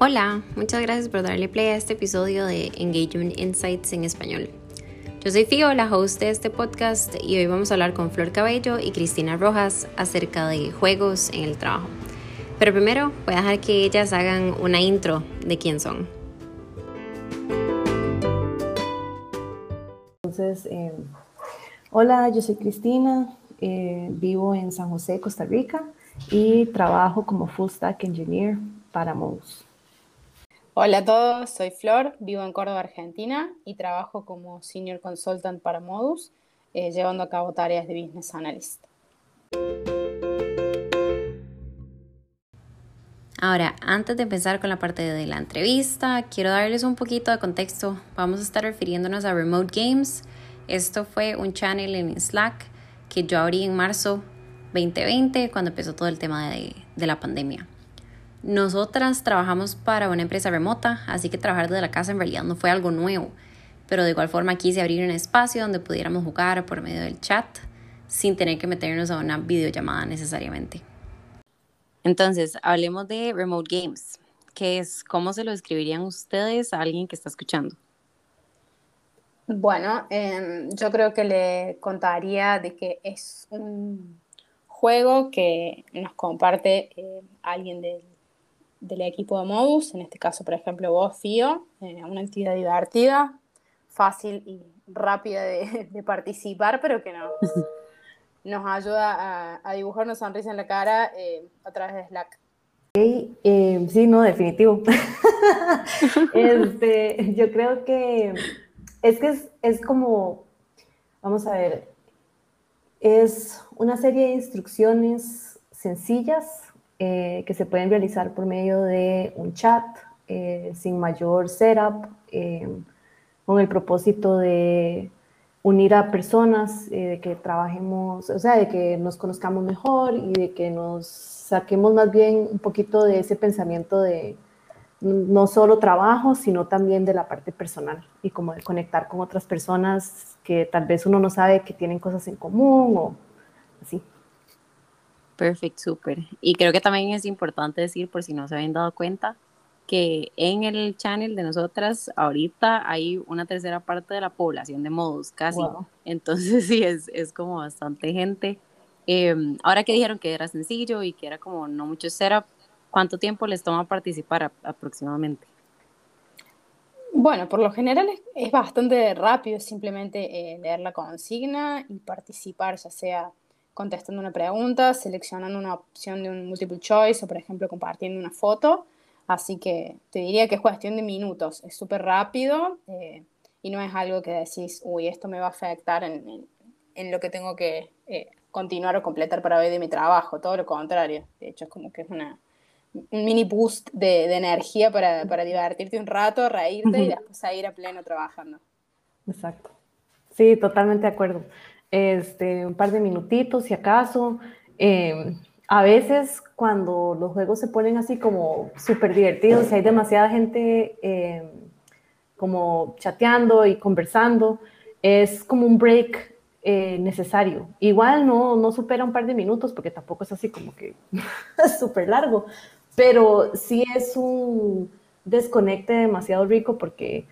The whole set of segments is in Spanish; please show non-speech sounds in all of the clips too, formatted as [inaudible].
Hola, muchas gracias por darle play a este episodio de Engagement Insights en español. Yo soy Fio, la host de este podcast, y hoy vamos a hablar con Flor Cabello y Cristina Rojas acerca de juegos en el trabajo. Pero primero voy a dejar que ellas hagan una intro de quién son. Entonces, eh, hola, yo soy Cristina, eh, vivo en San José, Costa Rica, y trabajo como Full Stack Engineer para Modus. Hola a todos, soy Flor, vivo en Córdoba, Argentina y trabajo como Senior Consultant para Modus, eh, llevando a cabo tareas de Business Analyst. Ahora, antes de empezar con la parte de la entrevista, quiero darles un poquito de contexto. Vamos a estar refiriéndonos a Remote Games. Esto fue un channel en Slack que yo abrí en marzo 2020, cuando empezó todo el tema de, de la pandemia. Nosotras trabajamos para una empresa remota, así que trabajar desde la casa en realidad no fue algo nuevo, pero de igual forma quise abrir un espacio donde pudiéramos jugar por medio del chat sin tener que meternos a una videollamada necesariamente. Entonces, hablemos de Remote Games. ¿Qué es? ¿Cómo se lo describirían ustedes a alguien que está escuchando? Bueno, eh, yo creo que le contaría de que es un juego que nos comparte eh, alguien del del equipo de Modus, en este caso, por ejemplo, vos, Fío, eh, una actividad divertida, fácil y rápida de, [laughs] participar, pero que no, [laughs] nos ayuda a, dibujar una sonrisa en la cara eh, a través de Slack. Eh, sí, no, definitivo. [laughs] este, yo creo que es que es, es como, vamos a ver, es una serie de instrucciones sencillas eh, que se pueden realizar por medio de un chat eh, sin mayor setup, eh, con el propósito de unir a personas, de que trabajemos, o sea, de que nos conozcamos mejor y de que nos saquemos más bien un poquito de ese pensamiento de no solo trabajo, sino también de la parte personal y como de conectar con otras personas que tal vez uno no sabe que tienen cosas en común o así. Perfecto, súper. Y creo que también es importante decir, por si no se habían dado cuenta, que en el channel de nosotras ahorita hay una tercera parte de la población de modus, casi. Entonces [laughs] sí, es, es como bastante gente. Em, ahora que dijeron que era sencillo y que era como no mucho setup, ¿cuánto tiempo les toma participar aproximadamente? Bueno, por lo general es, bastante rápido, simplemente eh, leer la consigna y participar, ya sea contestando una pregunta, seleccionando una opción de un multiple choice o, por ejemplo, compartiendo una foto. Así que te diría que es cuestión de minutos, es súper rápido eh, y no es algo que decís, uy, esto me va a afectar en, en, lo que tengo que eh, continuar o completar para hoy de mi trabajo, todo lo contrario. De hecho, es como que es una, un mini boost de, de energía para, para, divertirte un rato, reírte y después a ir a pleno trabajando. Exacto. Sí, totalmente de acuerdo este, un par de minutitos si acaso. Em, a veces cuando los juegos se ponen así como súper divertidos y hay demasiada gente em, como chateando y conversando, es como un break eh, necesario. Igual no, no supera un par de minutos porque tampoco es así como que [laughs] súper largo, pero sí es un desconecte demasiado rico porque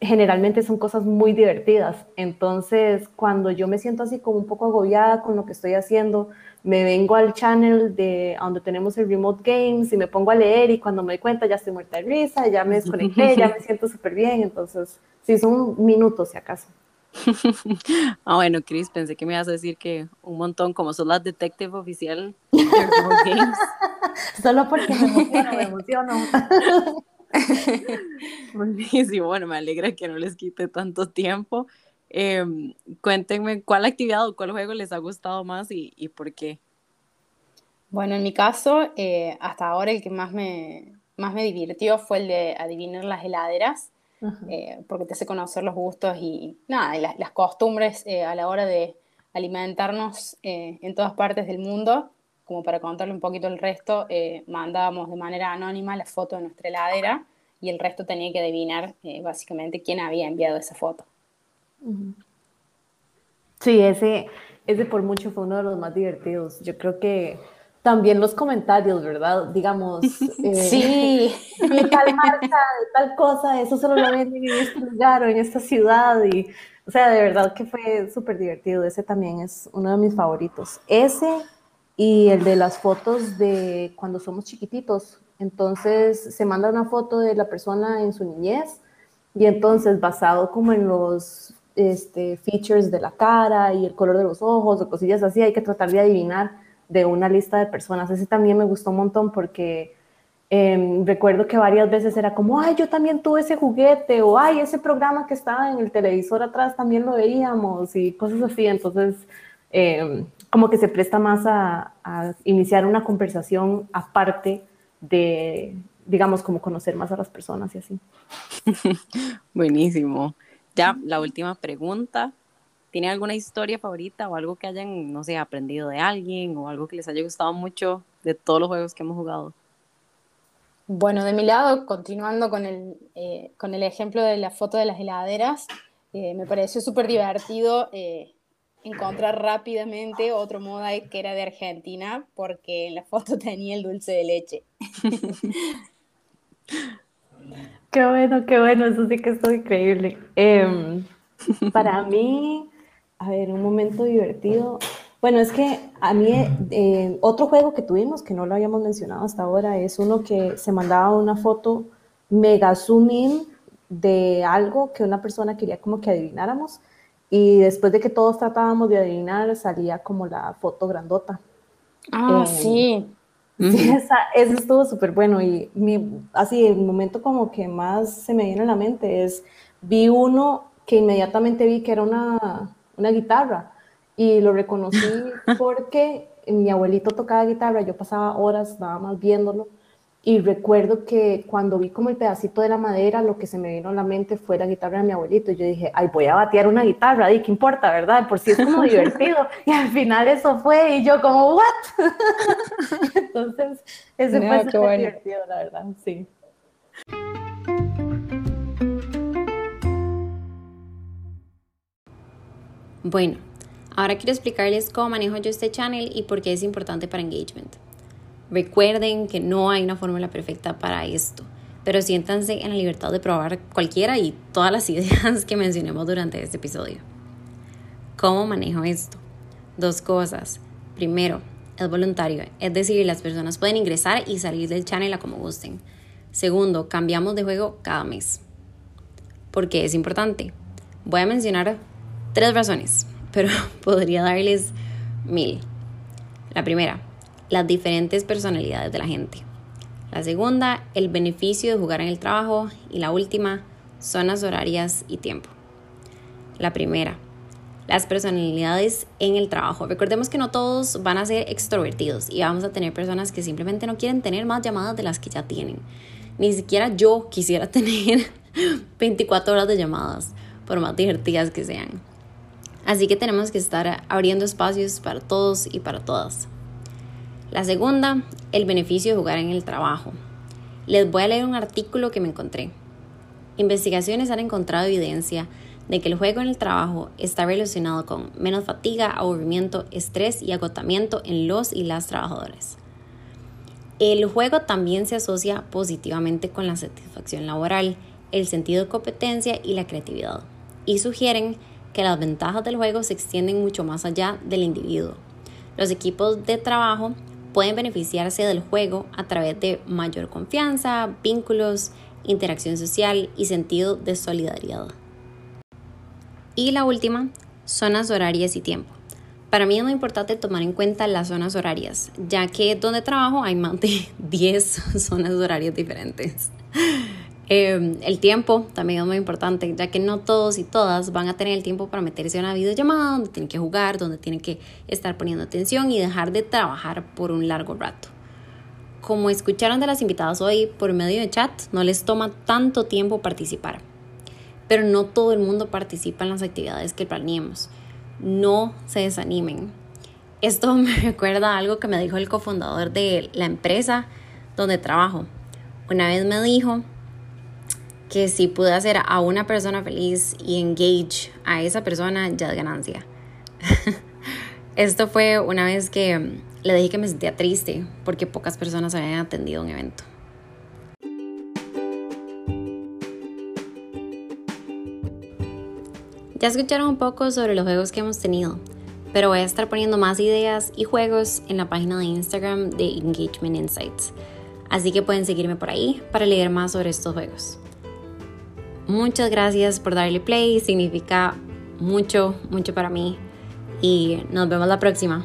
generalmente son cosas muy divertidas. Entonces, cuando yo me siento así como un poco agobiada con lo que estoy haciendo, me vengo al channel de donde tenemos el Remote Games y me pongo a leer y cuando me doy cuenta ya estoy muerta de risa, ya me desconecté, ya me [laughs] siento súper bien. Entonces, sí, son minutos si acaso. [laughs] ah, bueno, Chris, pensé que me ibas a decir que un montón, como sos la detective oficial de [laughs] Remote Games. Solo porque me emociono, me emociono. [laughs] Buenísimo, bueno, me alegra que no les quite tanto tiempo. Em, cuéntenme cuál actividad o cuál juego les ha gustado más y, por qué. Bueno, en mi caso, eh, hasta ahora el que más me, más me divirtió fue el de adivinar las heladeras, eh, porque te hace conocer los gustos y nada, las, las, costumbres eh, a la hora de alimentarnos en todas partes del mundo como para contarle un poquito el resto, eh, mandábamos de manera anónima la foto de nuestra heladera y el resto tenía que adivinar eh, básicamente quién había enviado esa foto. Sí, ese, ese por mucho fue uno de los más divertidos. Yo creo que también los comentarios, ¿verdad? Digamos, [laughs] eh, sí, [laughs] de tal marca, de tal cosa, eso solo lo venden en este lugar o en esta ciudad y, o sea, de verdad que fue súper divertido. Ese también es uno de mis favoritos. Ese y el de las fotos de cuando somos chiquititos. Entonces se manda una foto de la persona en su niñez y entonces basado como en los este, features de la cara y el color de los ojos o cosillas así, hay que tratar de adivinar de una lista de personas. Ese también me gustó un montón porque em, recuerdo que varias veces era como, ay, yo también tuve ese juguete o ay, ese programa que estaba en el televisor atrás también lo veíamos y cosas así. Entonces, em, como que se presta más a, a iniciar una conversación aparte de, digamos, como conocer más a las personas y así. [laughs] Buenísimo. Ya, la última pregunta. ¿Tiene alguna historia favorita o algo que hayan, no sé, aprendido de alguien o algo que les haya gustado mucho de todos los juegos que hemos jugado? Bueno, de mi lado, continuando con el, eh, con el ejemplo de la foto de las heladeras, eh, me pareció súper divertido eh, encontrar rápidamente otro moda que era de Argentina, porque en la foto [laughs] tenía el dulce de leche. [laughs] qué bueno, qué bueno, eso sí que es increíble. Em, [laughs] para mí, a ver, un momento divertido. Bueno, es que a mí eh, otro juego que tuvimos, que no lo habíamos mencionado hasta ahora, es uno que se mandaba una foto mega zoom in de algo que una persona quería como que adivináramos y después de que todos tratábamos de adivinar salía como la foto grandota. Ah, eh, sí. Sí, esa, eso estuvo súper bueno y mi, así el momento como que más se me viene a la mente es, vi uno que inmediatamente vi que era una, una guitarra y lo reconocí [laughs] porque mi abuelito tocaba guitarra, yo pasaba horas nada más viéndolo y recuerdo que cuando vi como el pedacito de la madera, lo que se me vino a la mente fue la guitarra de mi abuelito. Y yo dije, ay, voy a batear una guitarra, ¿y qué importa, verdad? Por si es como [laughs] divertido. Y al final eso fue, y yo como, ¿what? [laughs] Entonces, ese fue súper divertido, la verdad, sí. Bueno, ahora quiero explicarles cómo manejo yo este channel y por qué es importante para engagement. Recuerden que no hay una fórmula perfecta para esto, pero siéntanse en la libertad de probar cualquiera y todas las [laughs] ideas que mencionemos durante este episodio. ¿Cómo manejo esto? Dos cosas. Primero, es voluntario, es decir, las personas pueden ingresar y salir del channel como gusten. Segundo, cambiamos de juego cada mes. ¿Por qué es importante? Voy a mencionar tres razones, [laughs] pero podría darles mil. La primera, las diferentes personalidades de la gente. La segunda, el beneficio de jugar en el trabajo. Y la última, zonas horarias y tiempo. La primera, las personalidades en el trabajo. Recordemos que no todos van a ser extrovertidos y vamos a tener personas que simplemente no quieren tener más llamadas de las que ya tienen. Ni siquiera yo quisiera [laughs] tener 24 horas de llamadas, por más divertidas que sean. Así que tenemos que estar abriendo espacios para todos y para todas. La segunda, el beneficio de jugar en el trabajo. Les voy a leer un artículo que me encontré. Investigaciones han encontrado evidencia de que el juego en el trabajo está relacionado con menos fatiga, aburrimiento, estrés y agotamiento en los y las trabajadores. El juego también se asocia positivamente con la satisfacción laboral, el sentido de competencia y la creatividad, y sugieren que las ventajas del juego se extienden mucho más allá del individuo. Los equipos de trabajo pueden beneficiarse del juego a través de mayor confianza, vínculos, interacción social y sentido de solidaridad. Y la última, zonas horarias y tiempo. Para mí es muy importante tomar en cuenta las zonas horarias, ya que donde trabajo hay más de [laughs] 10 zonas horarias diferentes. Em, el tiempo también es muy importante, ya que no todos y todas van a tener el tiempo para meterse en una videollamada donde tienen que jugar, donde tienen que estar poniendo atención y dejar de trabajar por un largo rato. Como escucharon de las invitadas hoy por medio de chat, no les toma tanto tiempo participar. Pero no todo el mundo participa en las actividades que planeemos. No se desanimen. Esto [laughs] me recuerda a algo que me dijo el cofundador de la empresa donde trabajo. Una vez me dijo que si pude hacer a una persona feliz y engage a esa persona, ya es ganancia. [laughs] Esto fue una vez que le dije que me sentía triste porque pocas personas habían atendido un evento. Ya escucharon un poco sobre los juegos que hemos tenido, pero voy a estar poniendo más ideas y juegos en la página de Instagram de Engagement Insights. Así que pueden seguirme por ahí para leer más sobre estos juegos. Muchas gracias por darle play, significa mucho, mucho para mí. Y nos vemos la próxima.